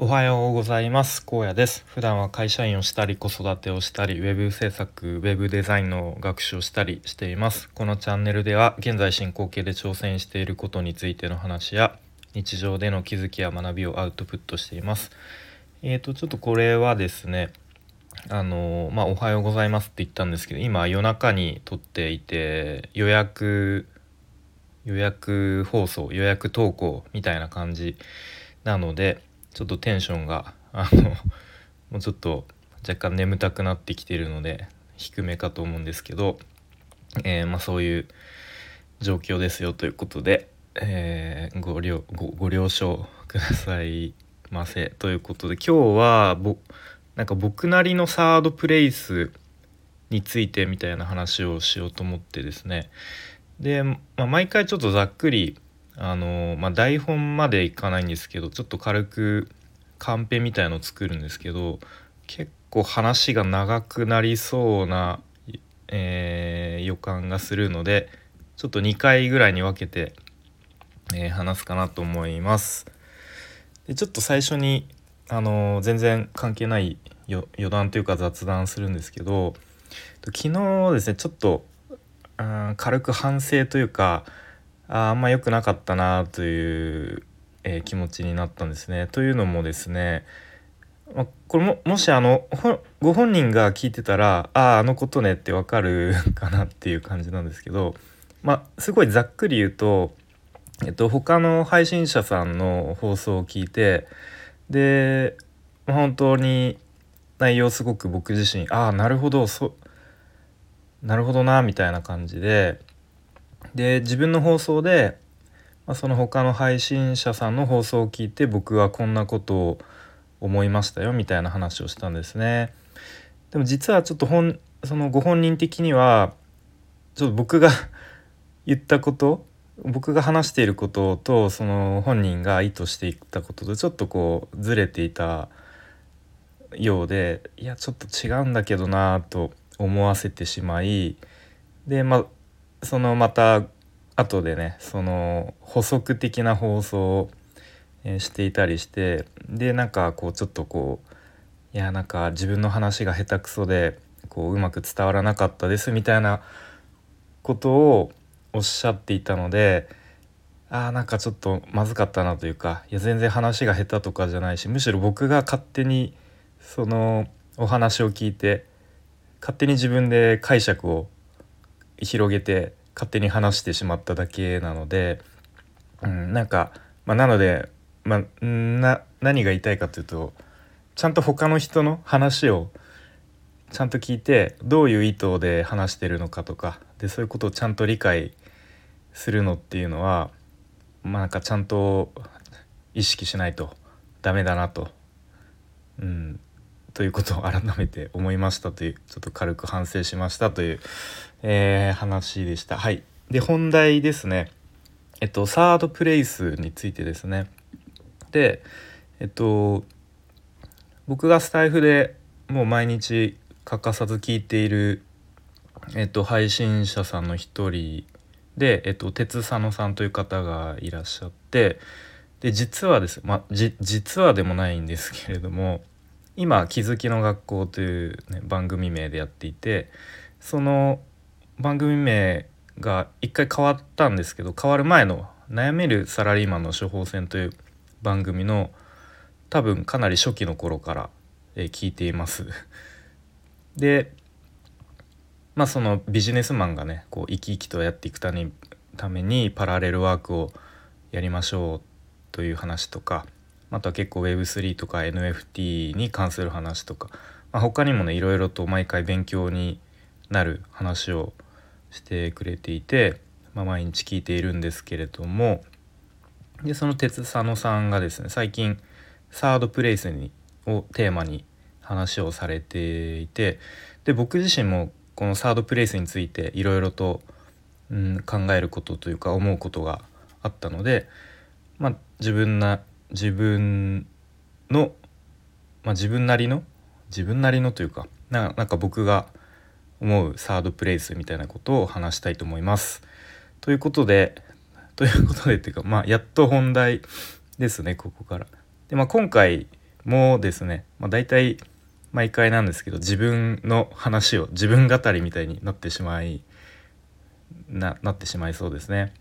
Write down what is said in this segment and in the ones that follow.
おはようございます。高野です。普段は会社員をしたり子育てをしたりウェブ制作ウェブデザインの学習をしたりしています。このチャンネルでは現在進行形で挑戦していることについての話や日常での気づきや学びをアウトプットしています。えーとちょっとこれはですねあのまあおはようございますって言ったんですけど今夜中に撮っていて予約予約放送予約投稿みたいな感じなのでちょっとテンションがあの もうちょっと若干眠たくなってきてるので低めかと思うんですけど、えー、まあ、そういう状況ですよということで、えー、ご了ごご了承くださいませ。ということで今日はぼなんか僕なりのサードプレイスについてみたいな話をしようと思ってですね。で、まあ、毎回ちょっとざっくりあのまあ、台本までいかないんですけどちょっと軽くカンペみたいのを作るんですけど結構話が長くなりそうな、えー、予感がするのでちょっと2回ぐらいに分けて、えー、話すかなと思います。でちょっと最初にあの全然関係ない余談というか雑談するんですけど昨日ですねちょっと軽く反省というかああんま良くなかったなという、えー、気持ちになったんですね。というのもですね、まこれももしあのご本人が聞いてたらあああのことねってわかるかなっていう感じなんですけど、ま、すごいざっくり言うと、えっと、他の配信者さんの放送を聞いてで本当に内容すごく僕自身ああなるほどそなるほどなみたいな感じでで自分の放送で、まあ、その他の配信者さんの放送を聞いて僕はこんなことを思いましたよみたいな話をしたんですね。でも実はちょっと本そのご本人的にはちょっと僕が 言ったこと僕が話していることとその本人が意図していったこととちょっとこうずれていたようでいやちょっと違うんだけどなと思わせてしまいでまそのまた後でねその補足的な放送を、していたりしてでなんかこうちょっとこういやなんか自分の話が下手くそでこううまく伝わらなかったですみたいなことをおっしゃっていたのであーなんかちょっとまずかったなというかいや全然話が下手とかじゃないしむしろ僕が勝手にそのお話を聞いて勝手に自分で解釈を広げて勝手に話してしまっただけなので、うん、なんか、まあ、なので、まあ、な何が言いたいかというとちゃんと他の人の話をちゃんと聞いてどういう意図で話してるのかとかでそういうことをちゃんと理解するのっていうのはまあなんかちゃんと意識しないとダメだなと、うん、ということを改めて思いましたというちょっと軽く反省しましたという、えー、話でした。はい、で本題ですね。えっとサードプレイスについてですね。でえっと僕がスタイフでもう毎日欠かさず聞いている、えっと、配信者さんの一人で、えっと、鉄佐野さんという方がいらっしゃってで実はですまあ実はでもないんですけれども今「気づきの学校」という、ね、番組名でやっていてその番組名が一回変わったんですけど変わる前の「悩めるサラリーマンの処方箋」という番組の多分かなり初期の頃から、え、聞いています。でまあそのビジネスマンがねこう生き生きとやっていくためにパラレルワークをやりましょうという話とかあとは結構 Web3 とか NFT に関する話とか、まあ、他にもねいろいろと毎回勉強になる話をしてくれていて、まあ、毎日聞いているんですけれどもでその鉄佐野さんがですね最近サードプレイスにをテーマに話をされていてで僕自身もこのサードプレイスについていろいろと、うん、考えることというか思うことがあったので、まあ、自分な自分の、まあ、自分なりの自分なりのというかななんか僕が思うサードプレイスみたいなことを話したいと思います。ということでということでっていうかまあやっと本題ですねここから。でまあ今回もですね、まあ、大体毎回なんですけど自分の話を自分語りみたいになってしまいななってしまいそうですね。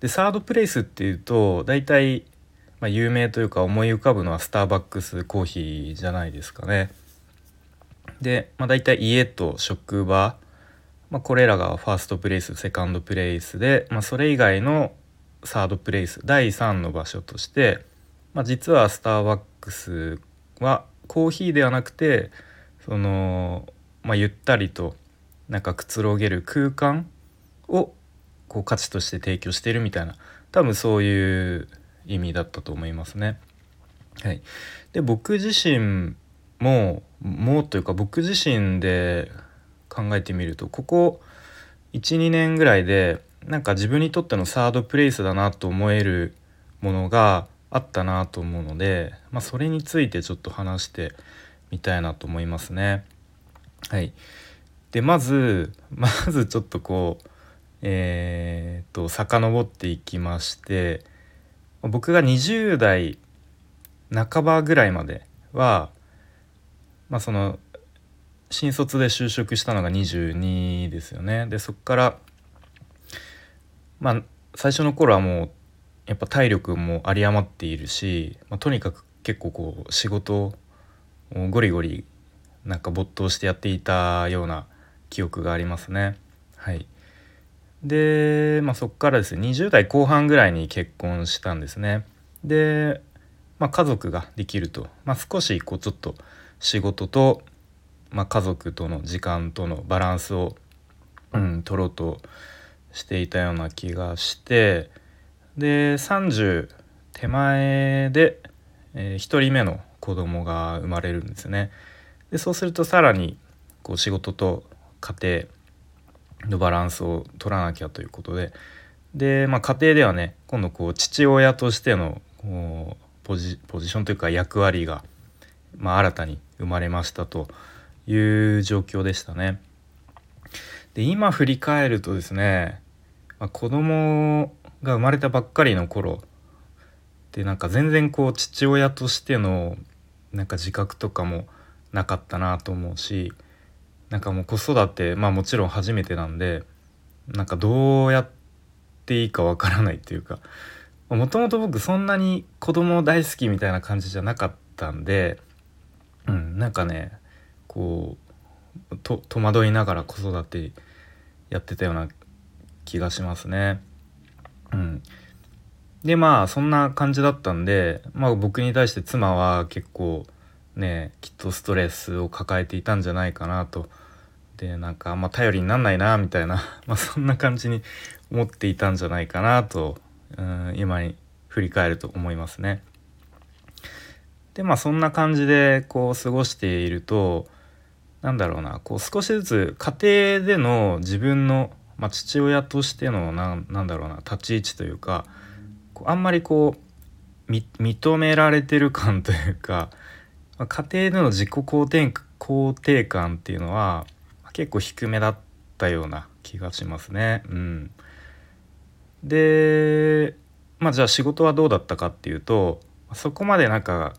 でサードプレイスっていうと大体、まあ、有名というか思い浮かぶのはスターバックスコーヒーじゃないですかね。で、まあ、大体家と職場、まあ、これらがファーストプレイスセカンドプレイスで、まあ、それ以外のサードプレイス第3の場所として、まあ、実はスターバックスはコーヒーではなくてその、まあ、ゆったりとなんかくつろげる空間をこう価値として提供してるみたいな多分そういう意味だったと思いますね。はい、で僕自身ももうというか僕自身で考えてみるとここ12年ぐらいでなんか自分にとってのサードプレイスだなと思えるものがあったなと思うので、まあ、それについてちょっと話してみたいなと思いますね。はい、でまず まずちょっとこうえー、っと遡っていきまして僕が20代半ばぐらいまではまあその新卒で就職したのが22ですよね。でそこからまあ最初の頃はもうやっぱ体力も有り余っているし、まあ、とにかく結構こう仕事をゴリゴリなんか没頭してやっていたような記憶がありますね。はい、で、まあ、そこからですね20代後半ぐらいに結婚したんですね。で、まあ、家族ができると、まあ、少しこうちょっと仕事と、まあ、家族との時間とのバランスを、うん、取ろうとしていたような気がしてで30手前で、えー、1人目の子供が生まれるんですね。でそうするとさらにこう仕事と家庭のバランスを取らなきゃということでで、まあ、家庭ではね今度こう父親としてのこうポジポジションというか役割が、まあ、新たに生まれましたという状況でしたね。で今振り返るとですね、まあ、子供が生まれたばっかりの頃でなんか全然こう父親としてのなんか自覚とかもなかったなと思うしなんかもう子育てまあもちろん初めてなんでなんかどうやっていいかわからないっていうかもともと僕そんなに子供大好きみたいな感じじゃなかったんで、うん、なんかねこうと戸惑いながら子育てやってたような気がしますね。うん、でまあそんな感じだったんで、まあ、僕に対して妻は結構ねきっとストレスを抱えていたんじゃないかなとでなんかあんま頼りになんないなみたいな まあそんな感じに思っていたんじゃないかなと、うん、今に振り返ると思いますね。でまあそんな感じでこう過ごしているとなんだろうなこう少しずつ家庭での自分の、まあ、父親としてのなんだろうな立ち位置というかあんまりこう認められてる感というかまあ、家庭での自己肯定肯定感っていうのは結構低めだったような気がしますね。うん、でまあじゃあ仕事はどうだったかっていうとそこまでなんか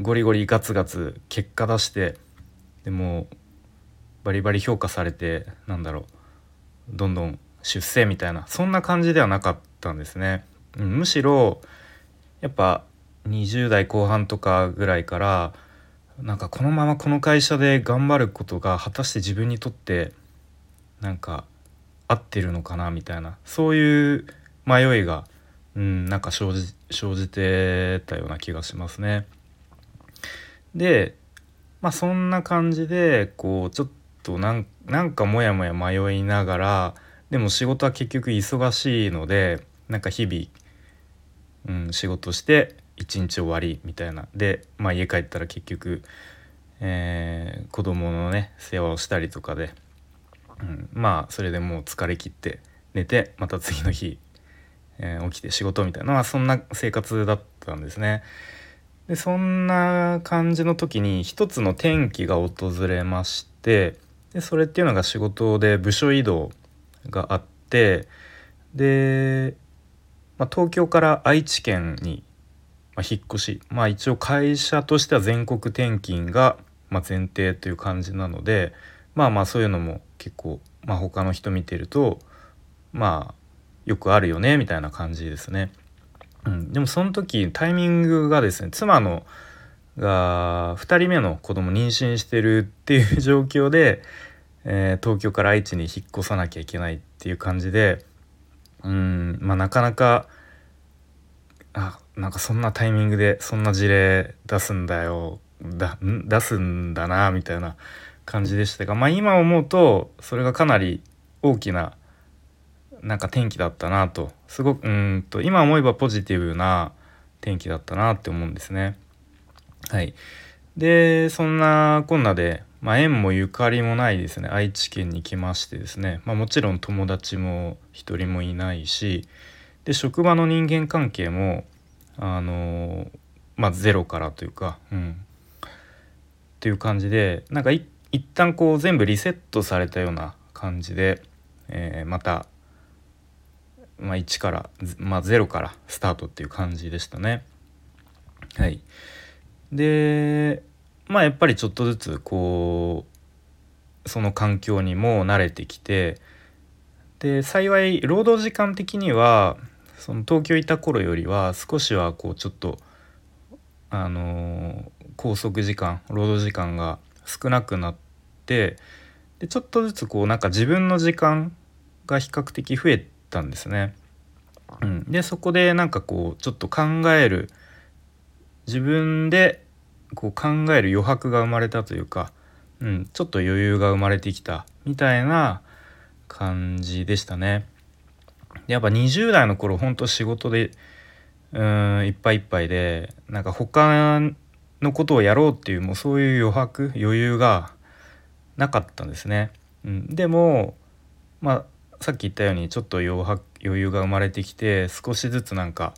ゴリゴリガツガツ結果出してでもバリバリ評価されてなんだろうどんどん出世みたいなそんな感じではなかったんですね。むしろやっぱ20代後半とかぐらいからなんかこのままこの会社で頑張ることが果たして自分にとってなんか合ってるのかなみたいなそういう迷いが、うん、なんか生じ生じてたような気がしますね。でまあそんな感じでこうちょっとなんなんかモヤモヤ迷いながらでも仕事は結局忙しいのでなんか日々、うん、仕事して一日終わりみたいなで、まあ、家帰ったら結局、えー、子供のね世話をしたりとかで、うん、まあそれでもう疲れ切って寝てまた次の日、えー、起きて仕事みたいな、まあ、そんな生活だったんですね。でそんな感じの時に一つの転機が訪れましてでそれっていうのが仕事で部署移動があってで、まあ、東京から愛知県に、引っ越しまあ一応会社としては全国転勤が、前提という感じなのでまあまあそういうのも結構、まあ、他の人見てるとまあよくあるよねみたいな感じですね。うん、でもその時タイミングがですね妻のが2人目の子供妊娠してるっていう状況で、えー、東京から愛知に引っ越さなきゃいけないっていう感じでうん。まあなかなかあなんかそんなタイミングでそんな事例出すんだよだ出すんだなみたいな感じでしたがまあ今思うとそれがかなり大きななんか天気だったなと。すごくうんと今思えばポジティブな天気だったなって思うんですね。はい、でそんなこんなで、まあ、縁もゆかりもないですね。愛知県に来ましてですね、まあ、もちろん友達も一人もいないしで職場の人間関係もあのまあゼロからというか、うん、っていう感じでなんか一旦こう全部リセットされたような感じで、えー、また、まあ、1から、まあ、0からスタートっていう感じでしたね。はい、でまあやっぱりちょっとずつこうその環境にも慣れてきてで幸い労働時間的にはその東京いた頃よりは少しはこうちょっとあの拘束時間労働時間が少なくなってでちょっとずつこうなんか自分の時間が比較的増えたんですね。うん、でそこでなんかこうちょっと考える自分でこう考える余白が生まれたというか、うん、ちょっと余裕が生まれてきたみたいな感じでしたね。やっぱ20代の頃ほんと仕事でうんいっぱいいっぱいでなんか他のことをやろうっていうもうそういう余白余裕がなかったんですね。うん、でもまあさっき言ったようにちょっと余裕が生まれてきて少しずつなんか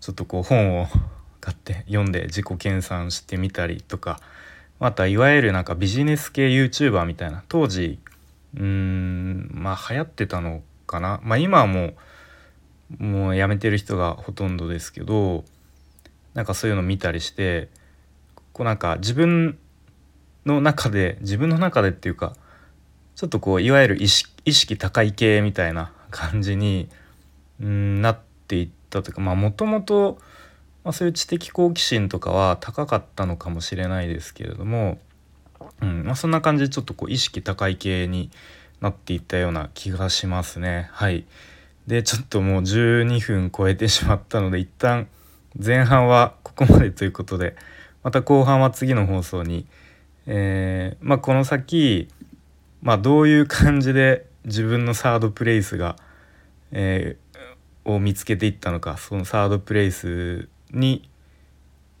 ちょっとこう本を 買って読んで自己研鑽してみたりとかまたいわゆるなんかビジネス系 YouTuber みたいな当時うんまあ流行ってたのかな。まあ今はもうもうやめてる人がほとんどですけどなんかそういうの見たりしてこうなんか自分の中で自分の中でっていうかちょっとこういわゆる意識高い系みたいな感じになっていったというかまあもともとそういう知的好奇心とかは高かったのかもしれないですけれども、うんまあ、そんな感じでちょっとこう意識高い系になっていったような気がしますね。はいでちょっともう12分超えてしまったので一旦前半はここまでということでまた後半は次の放送に、えー、まあ、この先、まあ、どういう感じで自分のサードプレイスが、えー、を見つけていったのかそのサードプレイスに、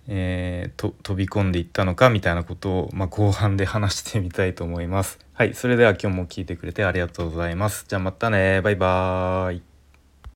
えー、飛び込んでいったのかみたいなことを、まあ、後半で話してみたいと思います。はい、それでは今日も聞いてくれてありがとうございます。じゃあまたねバイバーイ